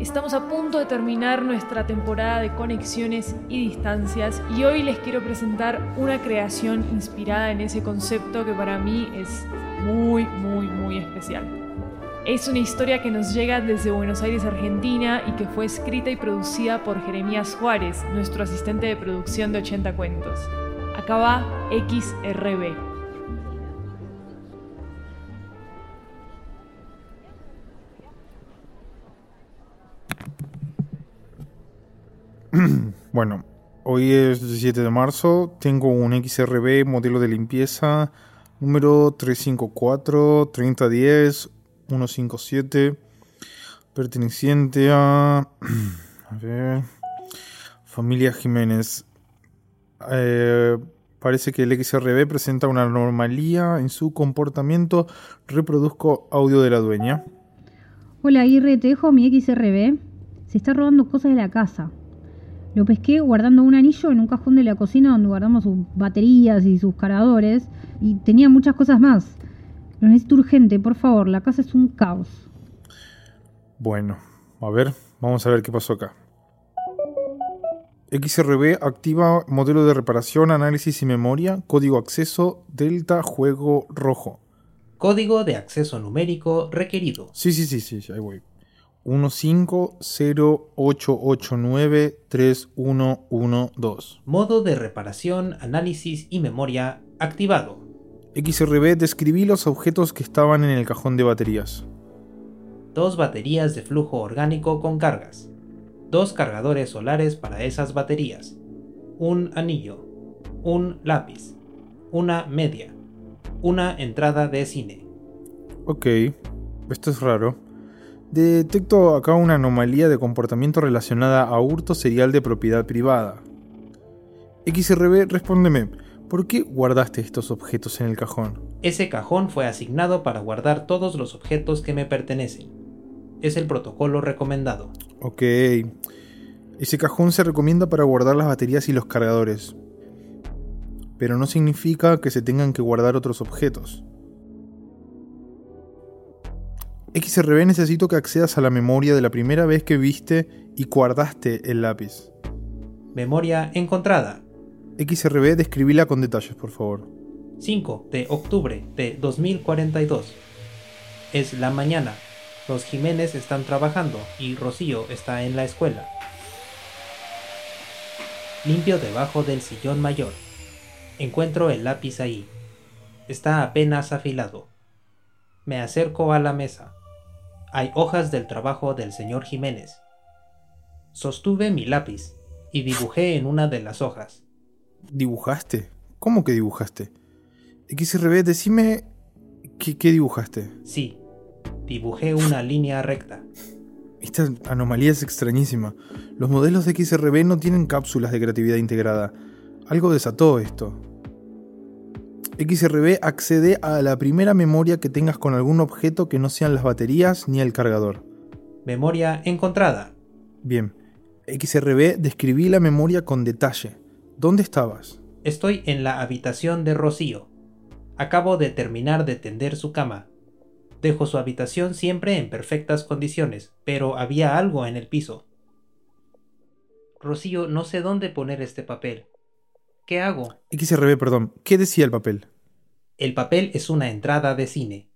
Estamos a punto de terminar nuestra temporada de conexiones y distancias y hoy les quiero presentar una creación inspirada en ese concepto que para mí es muy, muy, muy especial. Es una historia que nos llega desde Buenos Aires, Argentina y que fue escrita y producida por Jeremías Juárez, nuestro asistente de producción de 80 cuentos. Acá va XRB. bueno, hoy es 17 de marzo. Tengo un XRB modelo de limpieza número 354 3010 157 perteneciente a ver familia Jiménez. Eh, parece que el XRB presenta una anomalía en su comportamiento. Reproduzco audio de la dueña. Hola, IR, te mi XRB. Se está robando cosas de la casa. Lo pesqué guardando un anillo en un cajón de la cocina donde guardamos sus baterías y sus cargadores y tenía muchas cosas más. Lo necesito urgente, por favor, la casa es un caos. Bueno, a ver, vamos a ver qué pasó acá. XRB activa modelo de reparación, análisis y memoria, código acceso, delta, juego rojo. Código de acceso numérico requerido. Sí, sí, sí, sí, ahí voy. 15088931112. Modo de reparación, análisis y memoria activado. XRB, describí los objetos que estaban en el cajón de baterías. Dos baterías de flujo orgánico con cargas. Dos cargadores solares para esas baterías. Un anillo. Un lápiz. Una media. Una entrada de cine. Ok, esto es raro. Detecto acá una anomalía de comportamiento relacionada a hurto serial de propiedad privada. XRB, respóndeme, ¿por qué guardaste estos objetos en el cajón? Ese cajón fue asignado para guardar todos los objetos que me pertenecen. Es el protocolo recomendado. Ok. Ese cajón se recomienda para guardar las baterías y los cargadores. Pero no significa que se tengan que guardar otros objetos. XRB necesito que accedas a la memoria de la primera vez que viste y guardaste el lápiz. Memoria encontrada. XRB, describíla con detalles, por favor. 5 de octubre de 2042. Es la mañana. Los Jiménez están trabajando y Rocío está en la escuela. Limpio debajo del sillón mayor. Encuentro el lápiz ahí. Está apenas afilado. Me acerco a la mesa. Hay hojas del trabajo del señor Jiménez. Sostuve mi lápiz y dibujé en una de las hojas. ¿Dibujaste? ¿Cómo que dibujaste? XRB, decime qué, qué dibujaste. Sí, dibujé una línea recta. Esta anomalía es extrañísima. Los modelos de XRB no tienen cápsulas de creatividad integrada. Algo desató esto. XRB accede a la primera memoria que tengas con algún objeto que no sean las baterías ni el cargador. Memoria encontrada. Bien. XRB, describí la memoria con detalle. ¿Dónde estabas? Estoy en la habitación de Rocío. Acabo de terminar de tender su cama. Dejo su habitación siempre en perfectas condiciones, pero había algo en el piso. Rocío, no sé dónde poner este papel. ¿Qué hago? XRB, perdón. ¿Qué decía el papel? El papel es una entrada de cine.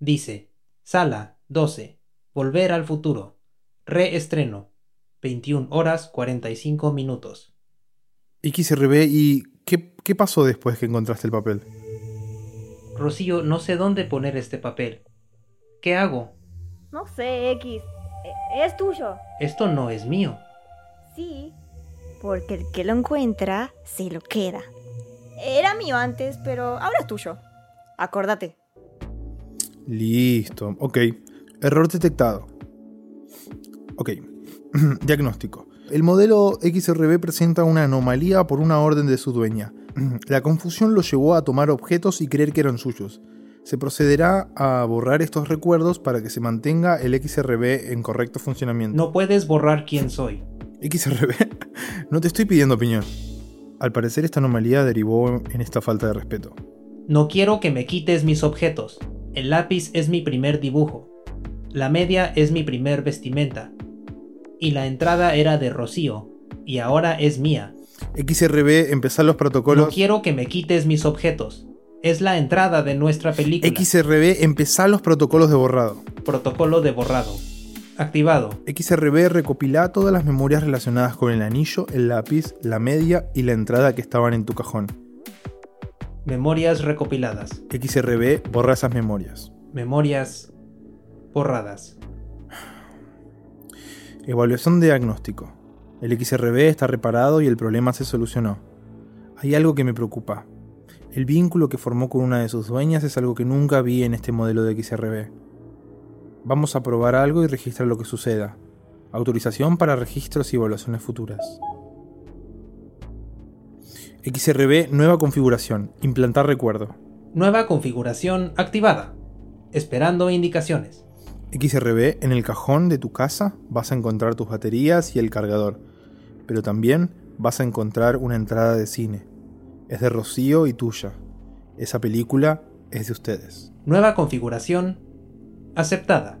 Dice, Sala 12, Volver al futuro, reestreno, 21 horas 45 minutos. XRB, ¿y qué, qué pasó después que encontraste el papel? Rocío, no sé dónde poner este papel. ¿Qué hago? No sé, X. E- Es tuyo. Esto no es mío. Sí. Porque el que lo encuentra se lo queda. Era mío antes, pero ahora es tuyo. Acordate. Listo, ok. Error detectado. Ok. Diagnóstico. El modelo XRB presenta una anomalía por una orden de su dueña. La confusión lo llevó a tomar objetos y creer que eran suyos. Se procederá a borrar estos recuerdos para que se mantenga el XRB en correcto funcionamiento. No puedes borrar quién soy. XRB, no te estoy pidiendo opinión. Al parecer esta anomalía derivó en esta falta de respeto. No quiero que me quites mis objetos. El lápiz es mi primer dibujo. La media es mi primer vestimenta. Y la entrada era de Rocío. Y ahora es mía. XRB, empezar los protocolos. No quiero que me quites mis objetos. Es la entrada de nuestra película. XRB, empezar los protocolos de borrado. Protocolo de borrado. Activado. XRB recopila todas las memorias relacionadas con el anillo, el lápiz, la media y la entrada que estaban en tu cajón. Memorias recopiladas. XRB borra esas memorias. Memorias borradas. Evaluación de diagnóstico. El XRB está reparado y el problema se solucionó. Hay algo que me preocupa. El vínculo que formó con una de sus dueñas es algo que nunca vi en este modelo de XRB. Vamos a probar algo y registrar lo que suceda. Autorización para registros y evaluaciones futuras. XRB, nueva configuración. Implantar recuerdo. Nueva configuración activada. Esperando indicaciones. XRB, en el cajón de tu casa vas a encontrar tus baterías y el cargador, pero también vas a encontrar una entrada de cine. Es de Rocío y tuya. Esa película es de ustedes. Nueva configuración aceptada.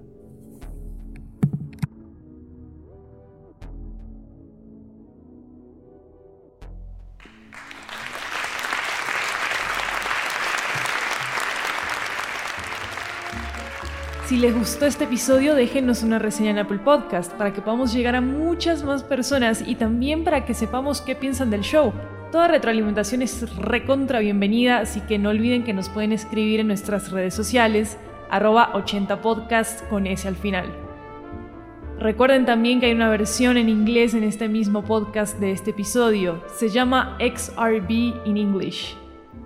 Si les gustó este episodio, déjenos una reseña en Apple Podcast para que podamos llegar a muchas más personas y también para que sepamos qué piensan del show. Toda retroalimentación es recontra bienvenida, así que no olviden que nos pueden escribir en nuestras redes sociales, arroba 80podcast con S al final. Recuerden también que hay una versión en inglés en este mismo podcast de este episodio. Se llama XRB in English.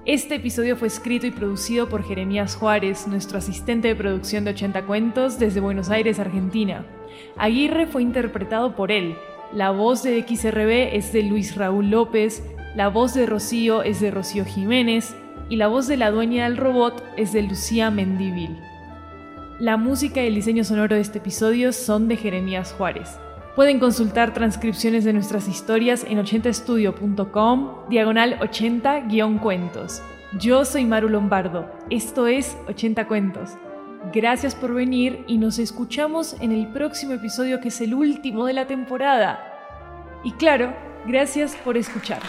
Este episodio fue escrito y producido por Jeremías Juárez, nuestro asistente de producción de 80 cuentos desde Buenos Aires, Argentina. Aguirre fue interpretado por él. La voz de XRB es de Luis Raúl López, la voz de Rocío es de Rocío Jiménez y la voz de la dueña del robot es de Lucía Mendivil. La música y el diseño sonoro de este episodio son de Jeremías Juárez. Pueden consultar transcripciones de nuestras historias en 80estudio.com, diagonal 80-cuentos. Yo soy Maru Lombardo, esto es 80 Cuentos. Gracias por venir y nos escuchamos en el próximo episodio que es el último de la temporada. Y claro, gracias por escuchar.